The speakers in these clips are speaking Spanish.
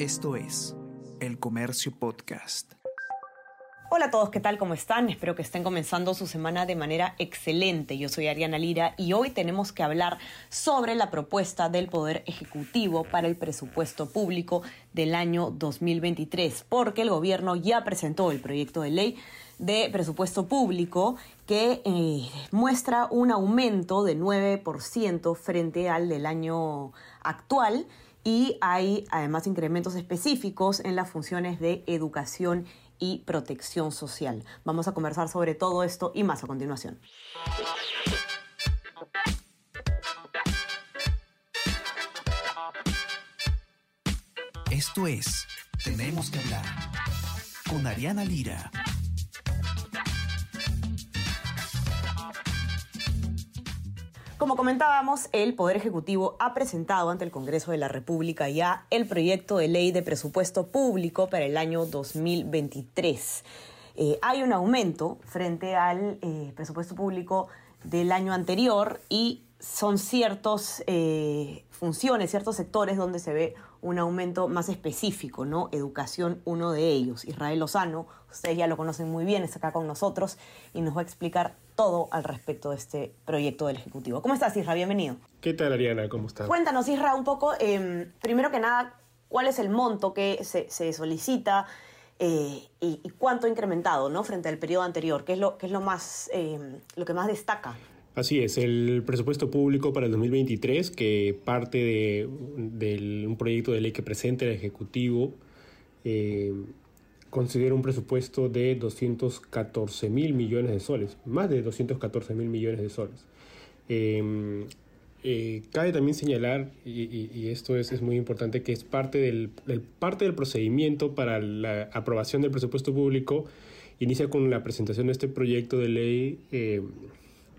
Esto es El Comercio Podcast. Hola a todos, ¿qué tal? ¿Cómo están? Espero que estén comenzando su semana de manera excelente. Yo soy Ariana Lira y hoy tenemos que hablar sobre la propuesta del Poder Ejecutivo para el presupuesto público del año 2023, porque el gobierno ya presentó el proyecto de ley de presupuesto público que eh, muestra un aumento de 9% frente al del año actual y hay además incrementos específicos en las funciones de educación y protección social. Vamos a conversar sobre todo esto y más a continuación. Esto es Tenemos que hablar con Ariana Lira. Como comentábamos, el Poder Ejecutivo ha presentado ante el Congreso de la República ya el proyecto de ley de presupuesto público para el año 2023. Eh, hay un aumento frente al eh, presupuesto público del año anterior y son ciertas eh, funciones, ciertos sectores donde se ve un aumento más específico, ¿no? Educación, uno de ellos. Israel Lozano, ustedes ya lo conocen muy bien, está acá con nosotros y nos va a explicar todo al respecto de este proyecto del Ejecutivo. ¿Cómo estás, Isra? Bienvenido. ¿Qué tal, Ariana? ¿Cómo estás? Cuéntanos, Isra, un poco, em, primero que nada, cuál es el monto que se, solicita eh, y, cuánto ha incrementado, ¿no? Frente al periodo anterior, ¿qué es lo, qué es lo, más, em, lo que más destaca? Así es, el presupuesto público para el 2023, que parte de, un proyecto de ley que presenta el Ejecutivo, eh, considera un presupuesto de 214 mil millones de soles, más de 214 mil millones de soles. Em, eh, cabe también señalar, y, esto es, muy importante, que es parte del, parte del procedimiento para la aprobación del presupuesto público, inicia con la presentación de este proyecto de ley eh,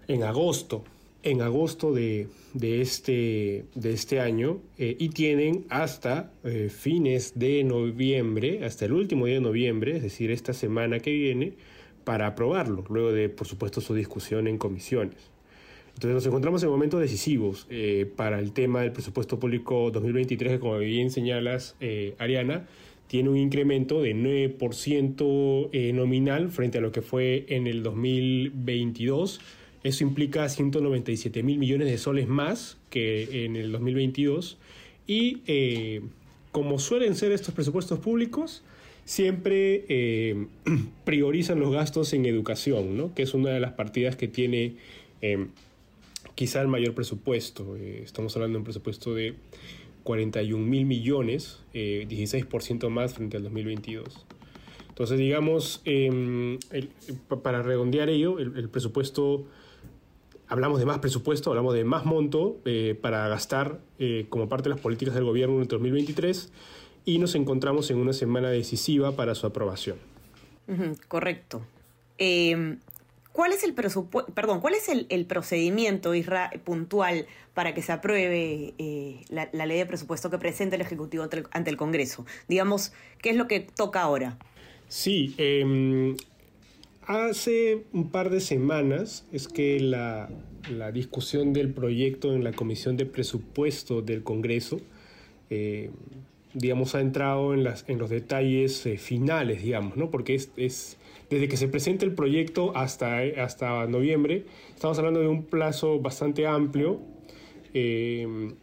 en agosto, en agosto de, este, de este año eh, y tienen hasta eh, fines de noviembre, hasta el último día de noviembre, es decir, esta semana que viene, para aprobarlo, luego de, por supuesto, su discusión en comisiones. Entonces nos encontramos en momentos decisivos eh, para el tema del presupuesto público 2023, que como bien señalas, Ariana, tiene un incremento de 9% nominal frente a lo que fue en el 2022 eso implica 197 mil millones de soles más que en el 2022. Y eh, como suelen ser estos presupuestos públicos, siempre eh, priorizan los gastos en educación, ¿no? que es una de las partidas que tiene eh, quizá el mayor presupuesto. estamos hablando de un presupuesto de 41 mil millones, 16% más frente al 2022. Entonces, digamos, para redondear ello, el presupuesto hablamos de más presupuesto, hablamos de más monto eh, para gastar eh, como parte de las políticas del gobierno en el 2023 y nos encontramos en una semana decisiva para su aprobación. correcto. Em, ¿Cuál es el presupuesto, perdón, cuál es el, procedimiento Isra, puntual para que se apruebe eh, la, ley de presupuesto que presenta el Ejecutivo ante el, Congreso? Digamos, ¿qué es lo que toca ahora? Sí, eh, Hace un par de semanas es que la, discusión del proyecto en la Comisión de Presupuesto del Congreso, eh, digamos, ha entrado en, las, en los detalles eh, finales, digamos, ¿no? Porque es, desde que se presenta el proyecto hasta, hasta noviembre, estamos hablando de un plazo bastante amplio. Eh,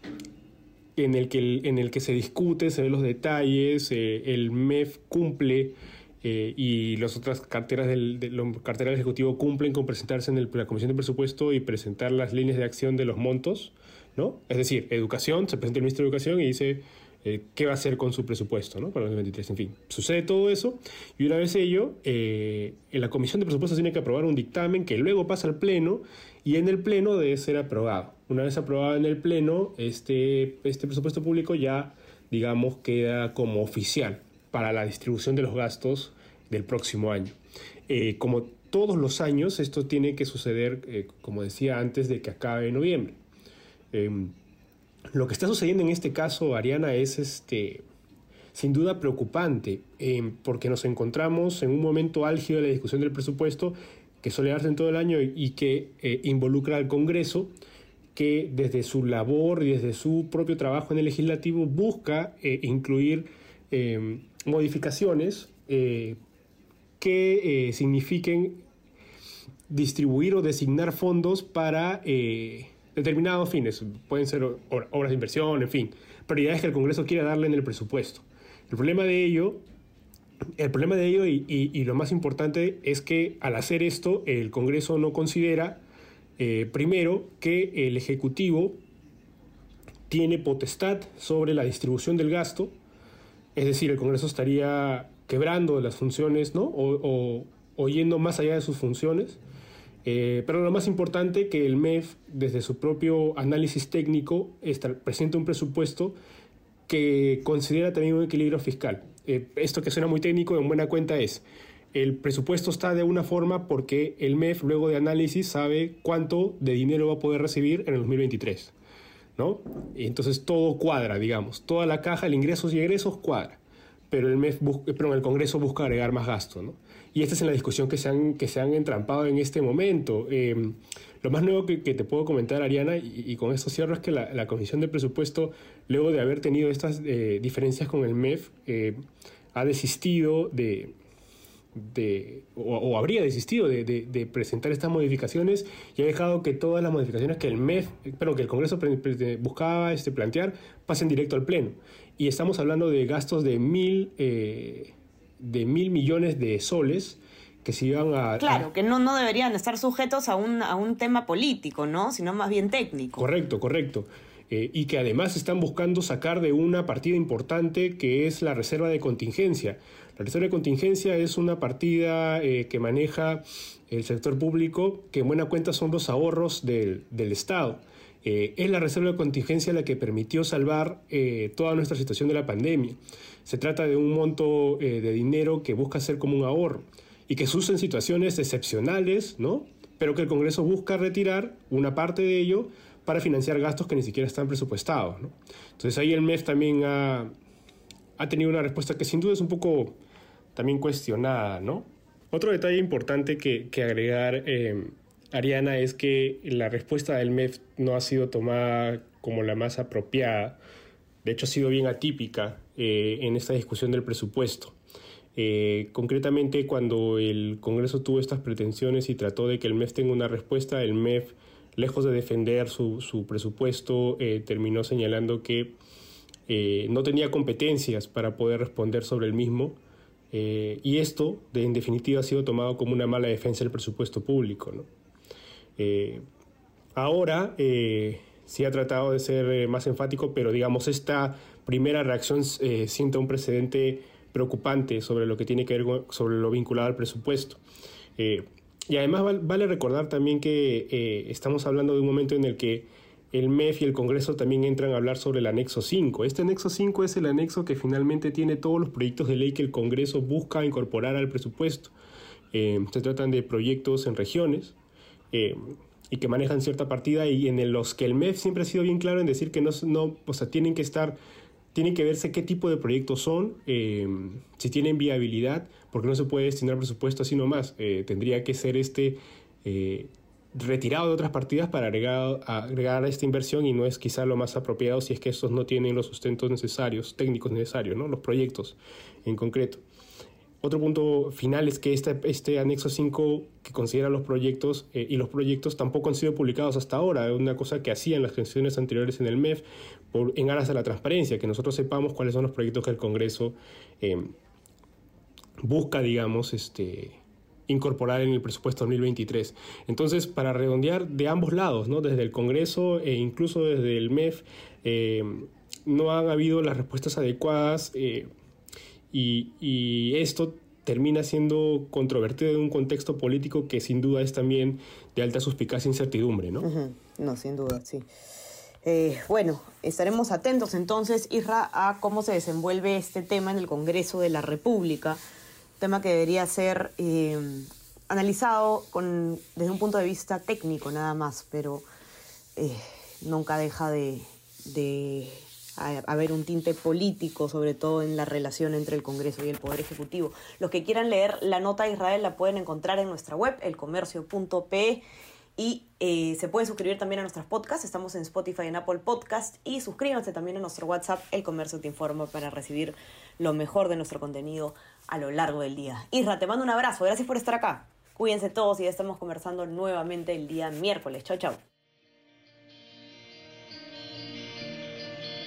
en el, que, en el que se discute, se ven los detalles, el MEF cumple eh, y las otras carteras del, de, del Ejecutivo cumplen con presentarse en la Comisión de Presupuesto y presentar las líneas de acción de los montos, ¿no? Es decir, educación, se presenta el Ministro de Educación y dice eh, qué va a hacer con su presupuesto, ¿no? Para el 2023, en fin. Sucede todo eso y una vez ello, eh, en la Comisión de Presupuestos tiene que aprobar un dictamen que luego pasa al Pleno y en el Pleno debe ser aprobado. Una vez aprobado en el Pleno, este, este presupuesto público ya, digamos, queda como oficial para la distribución de los gastos del próximo año. Eh, como todos los años, esto tiene que suceder, eh, como decía antes, de que acabe noviembre. Em, lo que está sucediendo en este caso, Ariana, es este, sin duda preocupante, em, porque nos encontramos en un momento álgido de la discusión del presupuesto que suele darse en todo el año y que eh, involucra al Congreso, que desde su labor y desde su propio trabajo en el legislativo busca incluir eh, que signifiquen distribuir o designar fondos para determinados fines. Pueden ser obras de inversión, en fin, prioridades que el Congreso quiere darle en el presupuesto. El problema de ello, el problema de ello y, lo más importante es que al hacer esto el Congreso no considera, eh, primero, que el Ejecutivo tiene potestad sobre la distribución del gasto, es decir, el Congreso estaría quebrando las funciones, ¿no? O, o yendo más allá de sus funciones. Eh, pero lo más importante que el MEF, desde su propio análisis técnico, presenta un presupuesto que considera también un equilibrio fiscal. Eh, esto que suena muy técnico, en buena cuenta es, el presupuesto está de una forma porque el MEF, luego de análisis, sabe cuánto de dinero va a poder recibir en el 2023. ¿no? Y entonces todo cuadra, digamos. Toda la caja, el ingresos y egresos cuadra. Pero el, MEF pero el Congreso busca agregar más gasto. ¿no? Y esta es la discusión que se han, que se han entrampado en este momento. Eh, lo más nuevo que, te puedo comentar, Ariana, y, con esto cierro, es que la, Comisión de Presupuesto, luego de haber tenido estas eh, diferencias con el MEF, eh, ha desistido de, de o, habría desistido de, presentar estas modificaciones y ha dejado que todas las modificaciones que el MEF, perdón, que el Congreso buscaba este, plantear, pasen directo al Pleno. Y estamos hablando de gastos de mil de mil millones de soles que se iban a... Claro, que no, no deberían estar sujetos a un, a un tema político, ¿no? Sino más bien técnico. Correcto, correcto. Eh, y que además están buscando sacar de una partida importante que es la reserva de contingencia. La reserva de contingencia es una partida eh, que maneja el sector público, que en buena cuenta son los ahorros del, del Estado. Eh, es la reserva de contingencia la que permitió salvar toda nuestra situación de la pandemia. Se trata de un monto eh, de dinero que busca ser como un ahorro y que se usa en situaciones excepcionales, ¿no? Pero que el Congreso busca retirar una parte de ello para financiar gastos que ni siquiera están presupuestados, Entonces ahí el MEF también ha, tenido una respuesta que sin duda es un poco también cuestionada, ¿no? Otro detalle importante que, agregar, eh, Ariana, es que la respuesta del MEF no ha sido tomada como la más apropiada. De hecho, ha sido bien atípica eh, en esta discusión del presupuesto. Eh, concretamente, cuando el Congreso tuvo estas pretensiones y trató de que el MEF tenga una respuesta, el MEF, lejos de defender su, presupuesto, eh, terminó señalando que no tenía competencias para poder responder sobre el mismo. y esto, en definitiva, ha sido tomado como una mala defensa del presupuesto público. Ahora sí ha tratado de ser más enfático, pero digamos, esta primera reacción eh, sienta un precedente preocupante sobre lo que tiene que ver sobre lo vinculado al presupuesto. Eh, y además vale recordar también que eh, estamos hablando de un momento en el que el MEF y el Congreso también entran a hablar sobre el anexo 5. Este anexo 5 es el anexo que finalmente tiene todos los proyectos de ley que el Congreso busca incorporar al presupuesto. se tratan de proyectos en regiones y que manejan cierta partida y en los que el MEF siempre ha sido bien claro en decir que no, no o sea, tienen que estar tiene que verse qué tipo de proyectos son, em, si tienen viabilidad, porque no se puede destinar presupuesto así nomás. Eh, tendría que ser este eh, retirado de otras partidas para agregar, agregar a esta inversión y no es quizá lo más apropiado si es que estos no tienen los sustentos necesarios, técnicos necesarios, ¿no? los proyectos en concreto. Otro punto final es que este, este anexo 5 que considera los proyectos eh, y los proyectos tampoco han sido publicados hasta ahora, es una cosa que hacían las gestiones anteriores en el MEF por, en aras de la transparencia, que nosotros sepamos cuáles son los proyectos que el Congreso eh, busca, digamos, este, incorporar en el presupuesto 2023. Entonces, para redondear de ambos lados, ¿no? desde el Congreso e incluso desde el MEF, eh, no han habido las respuestas adecuadas y, esto termina siendo controvertido en un contexto político que sin duda es también de alta suspicacia e incertidumbre, ¿no? No, sin duda, sí. Eh, bueno, estaremos atentos entonces, Isra, a cómo se desenvuelve este tema en el Congreso de la República, tema que debería ser eh, analizado con, desde un punto de vista técnico nada más, pero eh, nunca deja de haber un tinte político, sobre todo en la relación entre el Congreso y el Poder Ejecutivo. Los que quieran leer la nota de Israel la pueden encontrar en nuestra web, elcomercio.pe. Y eh, se pueden suscribir también a nuestros podcasts. Estamos en Spotify en Apple Podcast. Y suscríbanse también a nuestro WhatsApp, El Comercio Te Informa, para recibir lo mejor de nuestro contenido a lo largo del día. Isra, te mando un abrazo. Gracias por estar acá. Cuídense todos y ya estamos conversando nuevamente el día miércoles. Chao, chao.